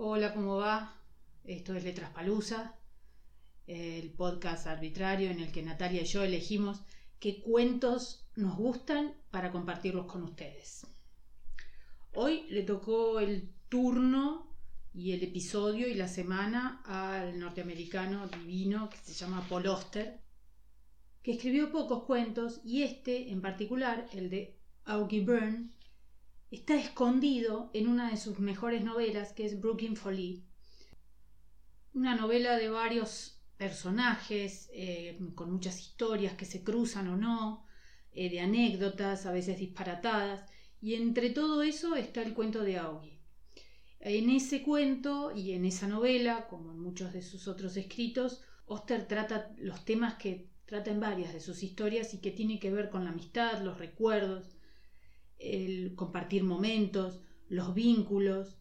Hola, ¿cómo va? Esto es Letras Palusa, el podcast arbitrario en el que Natalia y yo elegimos qué cuentos nos gustan para compartirlos con ustedes. Hoy le tocó el turno y el episodio y la semana al norteamericano divino que se llama Paul Oster, que escribió pocos cuentos y este en particular, el de Augie Byrne, está escondido en una de sus mejores novelas que es Brooklyn Folly. Una novela de varios personajes, eh, con muchas historias que se cruzan o no, eh, de anécdotas, a veces disparatadas, y entre todo eso está el cuento de Augie. En ese cuento y en esa novela, como en muchos de sus otros escritos, Oster trata los temas que trata en varias de sus historias y que tiene que ver con la amistad, los recuerdos, el compartir momentos, los vínculos,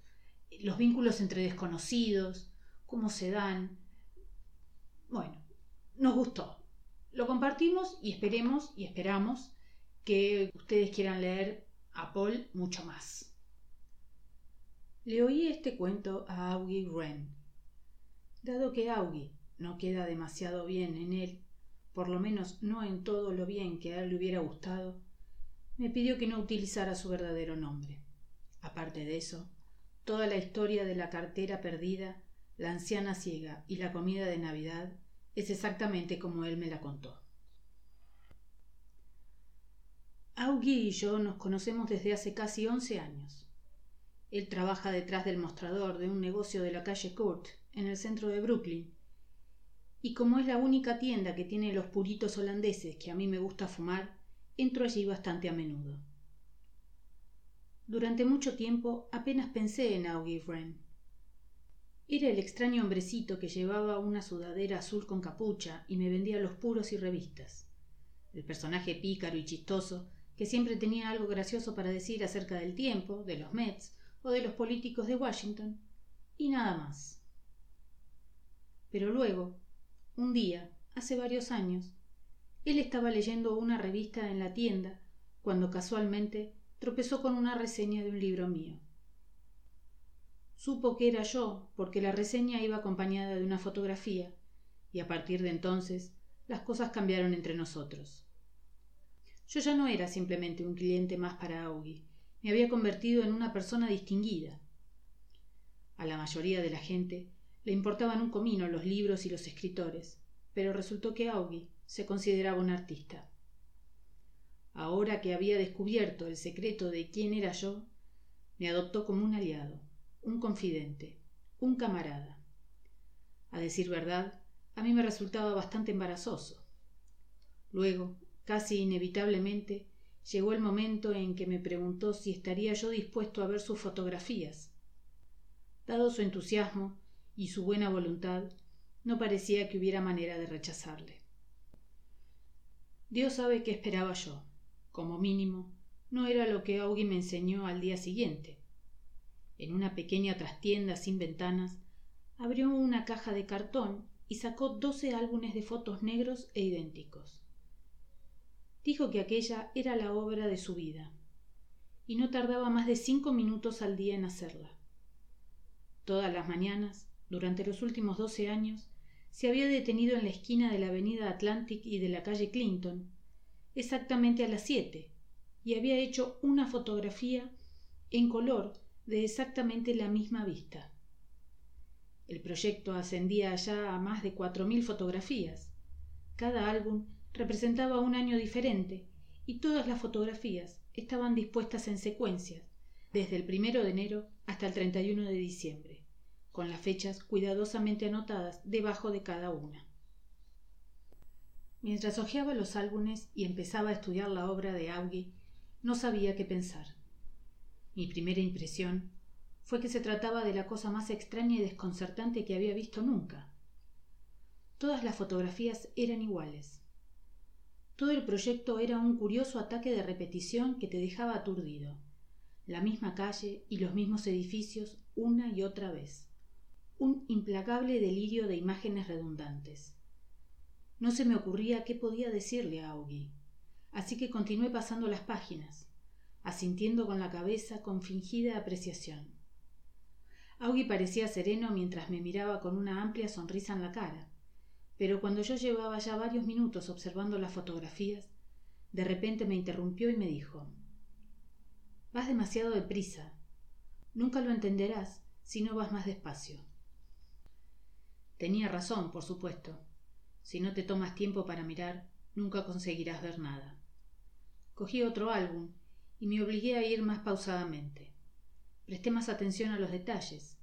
los vínculos entre desconocidos, cómo se dan. Bueno, nos gustó. Lo compartimos y esperemos y esperamos que ustedes quieran leer a Paul mucho más. Le oí este cuento a Augie Wren. Dado que Augie no queda demasiado bien en él, por lo menos no en todo lo bien que a él le hubiera gustado, me pidió que no utilizara su verdadero nombre. Aparte de eso, toda la historia de la cartera perdida, la anciana ciega y la comida de Navidad es exactamente como él me la contó. Augie y yo nos conocemos desde hace casi once años. Él trabaja detrás del mostrador de un negocio de la calle Court, en el centro de Brooklyn, y como es la única tienda que tiene los puritos holandeses que a mí me gusta fumar, entro allí bastante a menudo. Durante mucho tiempo apenas pensé en Augie Wren. Era el extraño hombrecito que llevaba una sudadera azul con capucha y me vendía los puros y revistas. El personaje pícaro y chistoso que siempre tenía algo gracioso para decir acerca del tiempo, de los Mets o de los políticos de Washington, y nada más. Pero luego, un día, hace varios años, él estaba leyendo una revista en la tienda cuando casualmente tropezó con una reseña de un libro mío. Supo que era yo porque la reseña iba acompañada de una fotografía y a partir de entonces las cosas cambiaron entre nosotros. Yo ya no era simplemente un cliente más para Augie, me había convertido en una persona distinguida. A la mayoría de la gente le importaban un comino los libros y los escritores, pero resultó que Augie se consideraba un artista. Ahora que había descubierto el secreto de quién era yo, me adoptó como un aliado, un confidente, un camarada. A decir verdad, a mí me resultaba bastante embarazoso. Luego, casi inevitablemente, llegó el momento en que me preguntó si estaría yo dispuesto a ver sus fotografías. Dado su entusiasmo y su buena voluntad, no parecía que hubiera manera de rechazarle. Dios sabe qué esperaba yo. Como mínimo, no era lo que Augie me enseñó al día siguiente. En una pequeña trastienda sin ventanas, abrió una caja de cartón y sacó doce álbumes de fotos negros e idénticos. Dijo que aquella era la obra de su vida, y no tardaba más de cinco minutos al día en hacerla. Todas las mañanas, durante los últimos doce años, se había detenido en la esquina de la avenida Atlantic y de la calle Clinton, exactamente a las siete, y había hecho una fotografía en color de exactamente la misma vista. El proyecto ascendía ya a más de cuatro mil fotografías. Cada álbum representaba un año diferente y todas las fotografías estaban dispuestas en secuencias, desde el primero de enero hasta el 31 de diciembre con las fechas cuidadosamente anotadas debajo de cada una. Mientras hojeaba los álbumes y empezaba a estudiar la obra de Augie, no sabía qué pensar. Mi primera impresión fue que se trataba de la cosa más extraña y desconcertante que había visto nunca. Todas las fotografías eran iguales. Todo el proyecto era un curioso ataque de repetición que te dejaba aturdido. La misma calle y los mismos edificios una y otra vez un implacable delirio de imágenes redundantes. No se me ocurría qué podía decirle a Augie, así que continué pasando las páginas, asintiendo con la cabeza con fingida apreciación. Augie parecía sereno mientras me miraba con una amplia sonrisa en la cara, pero cuando yo llevaba ya varios minutos observando las fotografías, de repente me interrumpió y me dijo Vas demasiado deprisa. Nunca lo entenderás si no vas más despacio. Tenía razón, por supuesto. Si no te tomas tiempo para mirar, nunca conseguirás ver nada. Cogí otro álbum y me obligué a ir más pausadamente. Presté más atención a los detalles.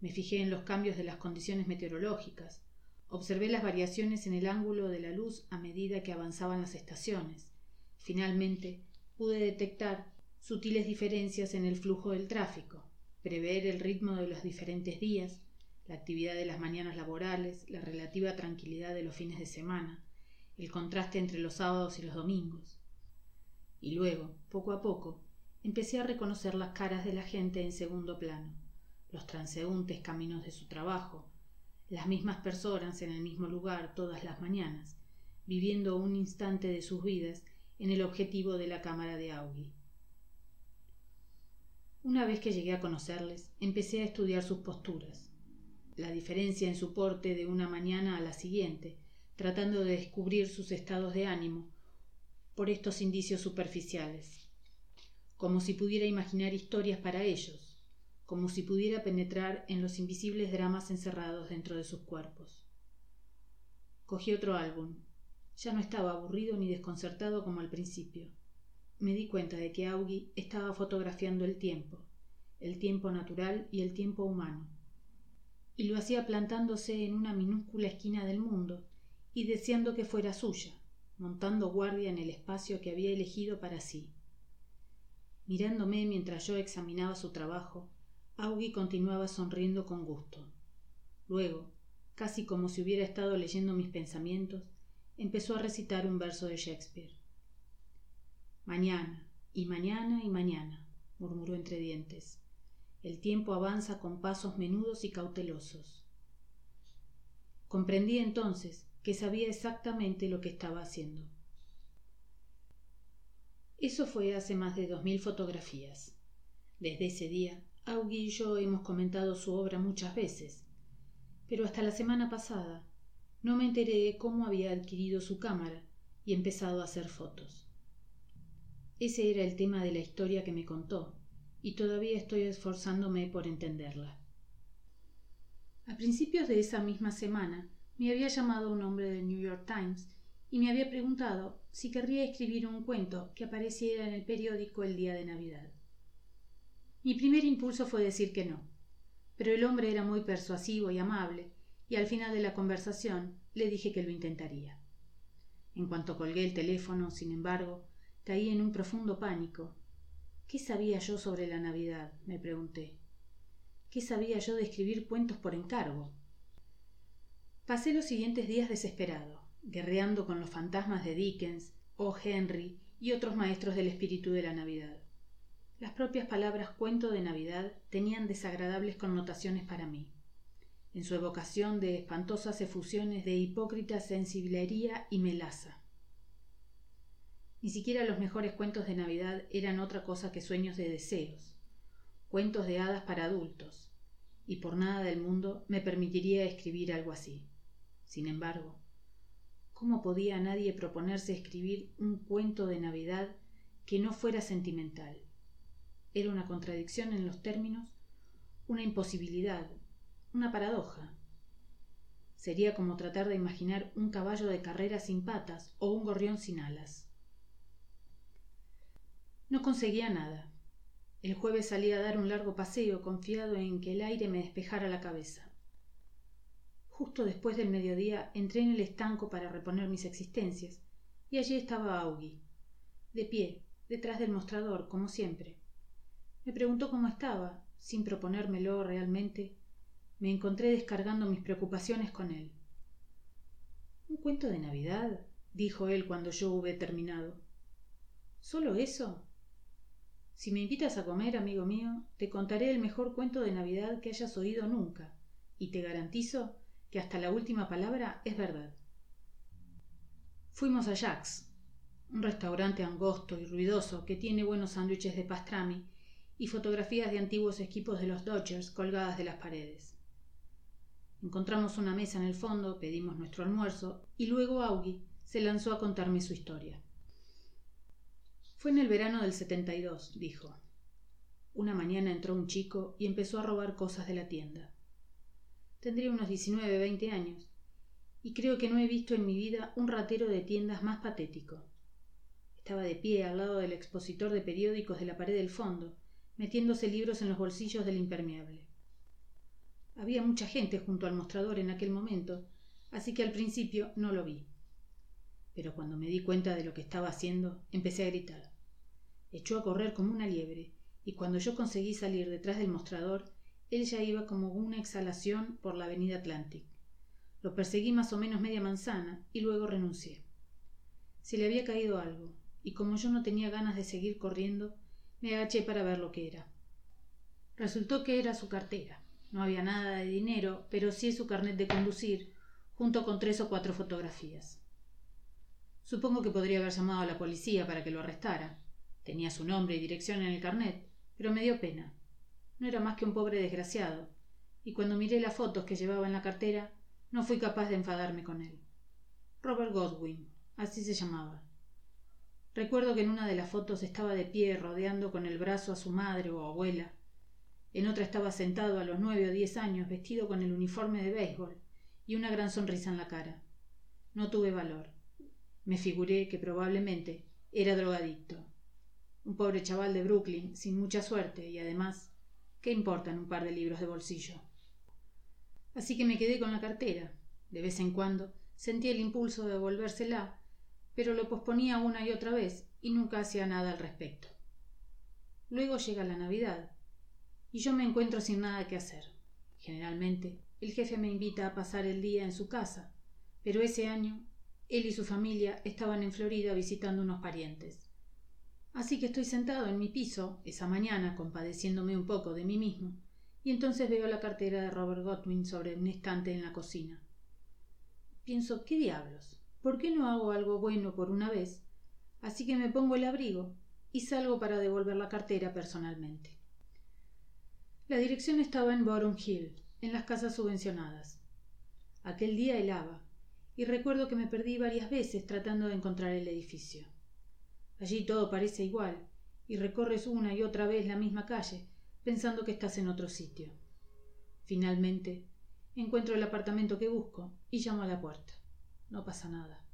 Me fijé en los cambios de las condiciones meteorológicas. Observé las variaciones en el ángulo de la luz a medida que avanzaban las estaciones. Finalmente, pude detectar sutiles diferencias en el flujo del tráfico, prever el ritmo de los diferentes días, la actividad de las mañanas laborales, la relativa tranquilidad de los fines de semana, el contraste entre los sábados y los domingos. Y luego, poco a poco, empecé a reconocer las caras de la gente en segundo plano, los transeúntes caminos de su trabajo, las mismas personas en el mismo lugar todas las mañanas, viviendo un instante de sus vidas en el objetivo de la cámara de Augie. Una vez que llegué a conocerles, empecé a estudiar sus posturas, la diferencia en su porte de una mañana a la siguiente, tratando de descubrir sus estados de ánimo por estos indicios superficiales, como si pudiera imaginar historias para ellos, como si pudiera penetrar en los invisibles dramas encerrados dentro de sus cuerpos. Cogí otro álbum. Ya no estaba aburrido ni desconcertado como al principio. Me di cuenta de que Augie estaba fotografiando el tiempo, el tiempo natural y el tiempo humano, y lo hacía plantándose en una minúscula esquina del mundo y deseando que fuera suya, montando guardia en el espacio que había elegido para sí. Mirándome mientras yo examinaba su trabajo, Augie continuaba sonriendo con gusto. Luego, casi como si hubiera estado leyendo mis pensamientos, empezó a recitar un verso de Shakespeare. Mañana, y mañana, y mañana, murmuró entre dientes. El tiempo avanza con pasos menudos y cautelosos. Comprendí entonces que sabía exactamente lo que estaba haciendo. Eso fue hace más de dos mil fotografías. Desde ese día, Augie y yo hemos comentado su obra muchas veces, pero hasta la semana pasada no me enteré de cómo había adquirido su cámara y empezado a hacer fotos. Ese era el tema de la historia que me contó, y todavía estoy esforzándome por entenderla. A principios de esa misma semana me había llamado un hombre del New York Times y me había preguntado si querría escribir un cuento que apareciera en el periódico el día de Navidad. Mi primer impulso fue decir que no, pero el hombre era muy persuasivo y amable, y al final de la conversación le dije que lo intentaría. En cuanto colgué el teléfono, sin embargo, caí en un profundo pánico ¿Qué sabía yo sobre la Navidad? me pregunté. ¿Qué sabía yo de escribir cuentos por encargo? Pasé los siguientes días desesperado, guerreando con los fantasmas de Dickens, O. Henry y otros maestros del espíritu de la Navidad. Las propias palabras cuento de Navidad tenían desagradables connotaciones para mí, en su evocación de espantosas efusiones de hipócrita sensiblería y melaza. Ni siquiera los mejores cuentos de Navidad eran otra cosa que sueños de deseos, cuentos de hadas para adultos, y por nada del mundo me permitiría escribir algo así. Sin embargo, ¿cómo podía nadie proponerse escribir un cuento de Navidad que no fuera sentimental? Era una contradicción en los términos, una imposibilidad, una paradoja. Sería como tratar de imaginar un caballo de carrera sin patas o un gorrión sin alas. No conseguía nada. El jueves salí a dar un largo paseo confiado en que el aire me despejara la cabeza. Justo después del mediodía entré en el estanco para reponer mis existencias, y allí estaba Augie, de pie, detrás del mostrador, como siempre. Me preguntó cómo estaba, sin proponérmelo realmente. Me encontré descargando mis preocupaciones con él. ¿Un cuento de Navidad? dijo él cuando yo hube terminado. ¿Solo eso? Si me invitas a comer, amigo mío, te contaré el mejor cuento de Navidad que hayas oído nunca, y te garantizo que hasta la última palabra es verdad. Fuimos a Jack's, un restaurante angosto y ruidoso que tiene buenos sándwiches de pastrami y fotografías de antiguos equipos de los Dodgers colgadas de las paredes. Encontramos una mesa en el fondo, pedimos nuestro almuerzo y luego Augie se lanzó a contarme su historia. Fue en el verano del 72, dijo. Una mañana entró un chico y empezó a robar cosas de la tienda. Tendría unos 19, 20 años, y creo que no he visto en mi vida un ratero de tiendas más patético. Estaba de pie al lado del expositor de periódicos de la pared del fondo, metiéndose libros en los bolsillos del impermeable. Había mucha gente junto al mostrador en aquel momento, así que al principio no lo vi. Pero cuando me di cuenta de lo que estaba haciendo, empecé a gritar. Echó a correr como una liebre, y cuando yo conseguí salir detrás del mostrador, él ya iba como una exhalación por la avenida Atlantic. Lo perseguí más o menos media manzana y luego renuncié. Se le había caído algo, y como yo no tenía ganas de seguir corriendo, me agaché para ver lo que era. Resultó que era su cartera. No había nada de dinero, pero sí su carnet de conducir, junto con tres o cuatro fotografías. Supongo que podría haber llamado a la policía para que lo arrestara. Tenía su nombre y dirección en el carnet, pero me dio pena. No era más que un pobre desgraciado, y cuando miré las fotos que llevaba en la cartera, no fui capaz de enfadarme con él. Robert Godwin, así se llamaba. Recuerdo que en una de las fotos estaba de pie rodeando con el brazo a su madre o abuela. En otra estaba sentado a los nueve o diez años vestido con el uniforme de béisbol y una gran sonrisa en la cara. No tuve valor. Me figuré que probablemente era drogadicto. Un pobre chaval de Brooklyn, sin mucha suerte y además, ¿qué importan un par de libros de bolsillo? Así que me quedé con la cartera. De vez en cuando sentí el impulso de devolvérsela pero lo posponía una y otra vez y nunca hacía nada al respecto. Luego llega la Navidad y yo me encuentro sin nada que hacer. Generalmente el jefe me invita a pasar el día en su casa, pero ese año él y su familia estaban en Florida visitando unos parientes. Así que estoy sentado en mi piso esa mañana compadeciéndome un poco de mí mismo, y entonces veo la cartera de Robert Godwin sobre un estante en la cocina. Pienso, ¿qué diablos? ¿Por qué no hago algo bueno por una vez? Así que me pongo el abrigo y salgo para devolver la cartera personalmente. La dirección estaba en Bottom Hill, en las casas subvencionadas. Aquel día helaba, y recuerdo que me perdí varias veces tratando de encontrar el edificio. Allí todo parece igual, y recorres una y otra vez la misma calle, pensando que estás en otro sitio. Finalmente, encuentro el apartamento que busco y llamo a la puerta. No pasa nada.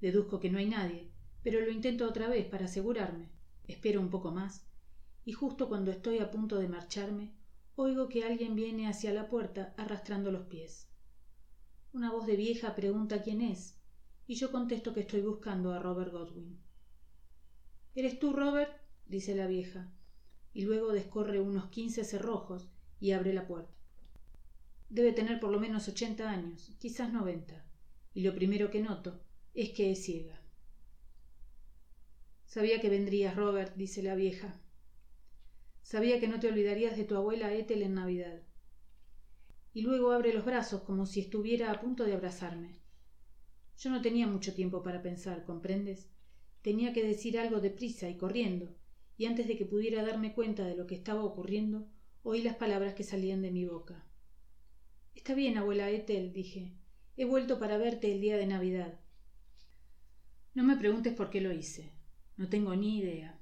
Deduzco que no hay nadie, pero lo intento otra vez para asegurarme. Espero un poco más, y justo cuando estoy a punto de marcharme, oigo que alguien viene hacia la puerta arrastrando los pies. Una voz de vieja pregunta quién es, y yo contesto que estoy buscando a Robert Godwin. ¿Eres tú, Robert? dice la vieja, y luego descorre unos quince cerrojos y abre la puerta. Debe tener por lo menos ochenta años, quizás noventa y lo primero que noto es que es ciega. Sabía que vendrías, Robert, dice la vieja. Sabía que no te olvidarías de tu abuela Ethel en Navidad. Y luego abre los brazos como si estuviera a punto de abrazarme. Yo no tenía mucho tiempo para pensar, ¿comprendes? Tenía que decir algo deprisa y corriendo, y antes de que pudiera darme cuenta de lo que estaba ocurriendo, oí las palabras que salían de mi boca. Está bien, abuela Ethel, dije. He vuelto para verte el día de Navidad. No me preguntes por qué lo hice. No tengo ni idea.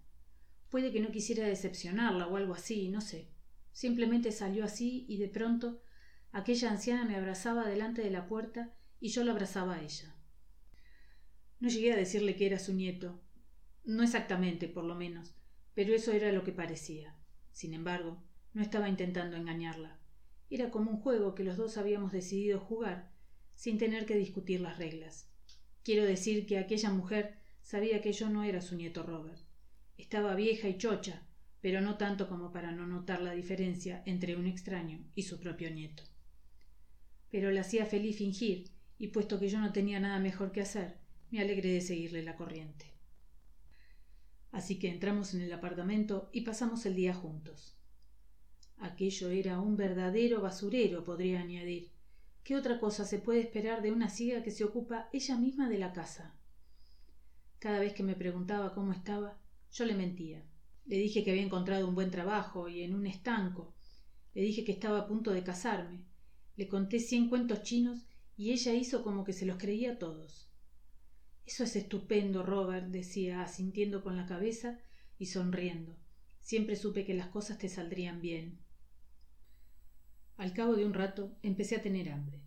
Puede que no quisiera decepcionarla o algo así, no sé. Simplemente salió así y de pronto aquella anciana me abrazaba delante de la puerta y yo la abrazaba a ella. No llegué a decirle que era su nieto. No exactamente, por lo menos, pero eso era lo que parecía. Sin embargo, no estaba intentando engañarla. Era como un juego que los dos habíamos decidido jugar sin tener que discutir las reglas. Quiero decir que aquella mujer sabía que yo no era su nieto Robert. Estaba vieja y chocha, pero no tanto como para no notar la diferencia entre un extraño y su propio nieto. Pero la hacía feliz fingir, y puesto que yo no tenía nada mejor que hacer, me alegré de seguirle la corriente. Así que entramos en el apartamento y pasamos el día juntos. Aquello era un verdadero basurero, podría añadir, ¿Qué otra cosa se puede esperar de una ciega que se ocupa ella misma de la casa? Cada vez que me preguntaba cómo estaba, yo le mentía. Le dije que había encontrado un buen trabajo y en un estanco. Le dije que estaba a punto de casarme. Le conté cien cuentos chinos y ella hizo como que se los creía todos. Eso es estupendo, Robert, decía, asintiendo con la cabeza y sonriendo. Siempre supe que las cosas te saldrían bien. Al cabo de un rato empecé a tener hambre.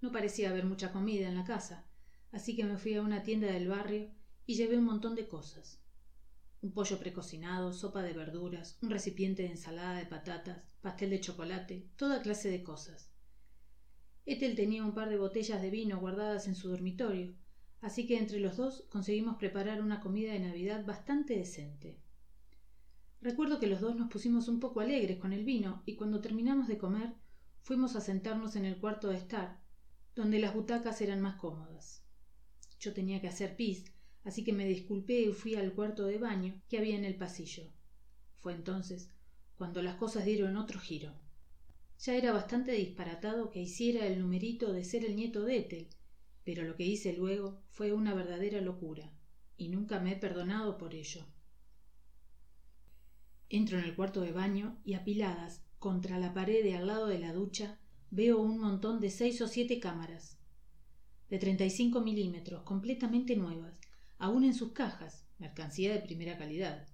No parecía haber mucha comida en la casa, así que me fui a una tienda del barrio y llevé un montón de cosas. Un pollo precocinado, sopa de verduras, un recipiente de ensalada de patatas, pastel de chocolate, toda clase de cosas. Ethel tenía un par de botellas de vino guardadas en su dormitorio, así que entre los dos conseguimos preparar una comida de Navidad bastante decente. Recuerdo que los dos nos pusimos un poco alegres con el vino y cuando terminamos de comer fuimos a sentarnos en el cuarto de estar, donde las butacas eran más cómodas. Yo tenía que hacer pis, así que me disculpé y fui al cuarto de baño que había en el pasillo. Fue entonces cuando las cosas dieron otro giro. Ya era bastante disparatado que hiciera el numerito de ser el nieto de Ethel, pero lo que hice luego fue una verdadera locura, y nunca me he perdonado por ello. Entro en el cuarto de baño y apiladas contra la pared de al lado de la ducha veo un montón de seis o siete cámaras de treinta y cinco milímetros completamente nuevas aún en sus cajas mercancía de primera calidad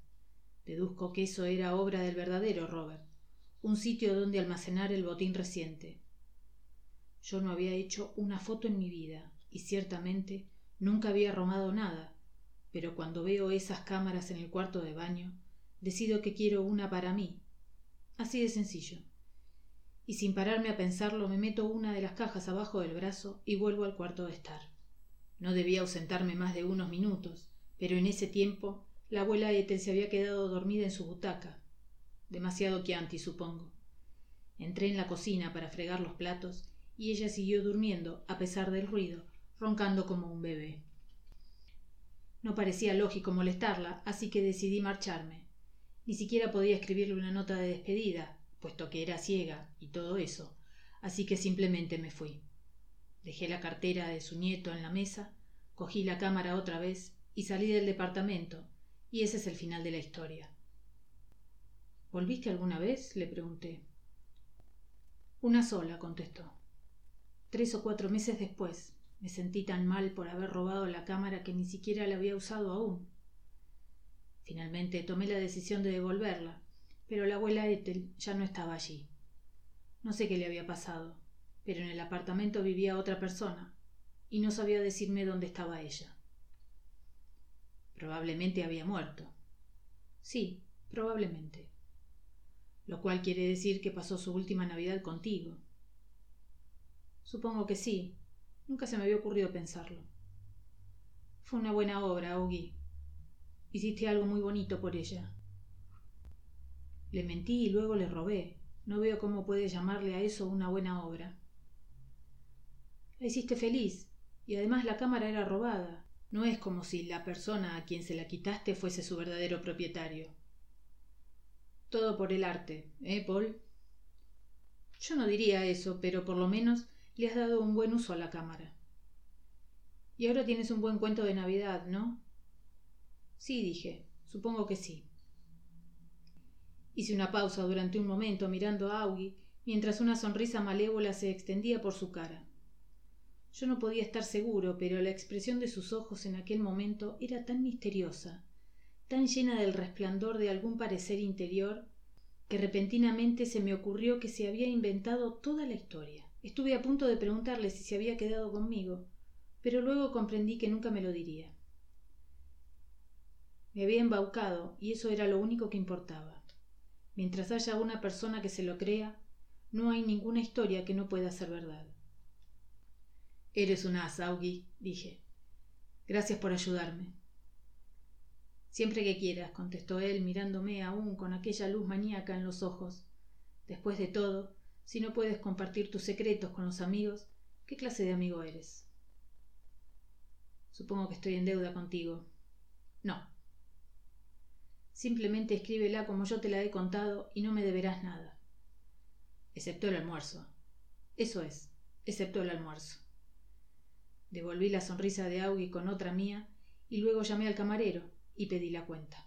deduzco que eso era obra del verdadero robert un sitio donde almacenar el botín reciente. Yo no había hecho una foto en mi vida y ciertamente nunca había romado nada pero cuando veo esas cámaras en el cuarto de baño decido que quiero una para mí. Así de sencillo. Y sin pararme a pensarlo me meto una de las cajas abajo del brazo y vuelvo al cuarto de estar. No debía ausentarme más de unos minutos pero en ese tiempo la abuela Ethel se había quedado dormida en su butaca demasiado chianti supongo. Entré en la cocina para fregar los platos y ella siguió durmiendo a pesar del ruido roncando como un bebé. No parecía lógico molestarla así que decidí marcharme. Ni siquiera podía escribirle una nota de despedida puesto que era ciega y todo eso así que simplemente me fui. Dejé la cartera de su nieto en la mesa cogí la cámara otra vez y salí del departamento y ese es el final de la historia volviste alguna vez le pregunté. Una sola contestó. Tres o cuatro meses después. Me sentí tan mal por haber robado la cámara que ni siquiera la había usado aún. Finalmente tomé la decisión de devolverla pero la abuela ethel ya no estaba allí. No sé qué le había pasado pero en el apartamento vivía otra persona y no sabía decirme dónde estaba ella. Probablemente había muerto. Sí probablemente lo cual quiere decir que pasó su última navidad contigo. Supongo que sí. Nunca se me había ocurrido pensarlo. Fue una buena obra augie hiciste algo muy bonito por ella. Le mentí y luego le robé. No veo cómo puede llamarle a eso una buena obra. La hiciste feliz y además la cámara era robada. No es como si la persona a quien se la quitaste fuese su verdadero propietario todo por el arte eh paul yo no diría eso pero por lo menos le has dado un buen uso a la cámara. Y ahora tienes un buen cuento de navidad no sí dije. Supongo que sí. Hice una pausa durante un momento mirando a augie mientras una sonrisa malévola se extendía por su cara. Yo no podía estar seguro pero la expresión de sus ojos en aquel momento era tan misteriosa tan llena del resplandor de algún parecer interior que repentinamente se me ocurrió que se había inventado toda la historia. Estuve a punto de preguntarle si se había quedado conmigo pero luego comprendí que nunca me lo diría. Me había embaucado y eso era lo único que importaba. Mientras haya una persona que se lo crea no hay ninguna historia que no pueda ser verdad. Eres un as augie dije. Gracias por ayudarme siempre que quieras contestó él mirándome aún con aquella luz maníaca en los ojos. Después de todo si no puedes compartir tus secretos con los amigos qué clase de amigo eres supongo que estoy en deuda contigo. No. Simplemente escríbela como yo te la he contado y no me deberás nada. Excepto el almuerzo. Eso es excepto el almuerzo. Devolví la sonrisa de augie con otra mía y luego llamé al camarero y pedí la cuenta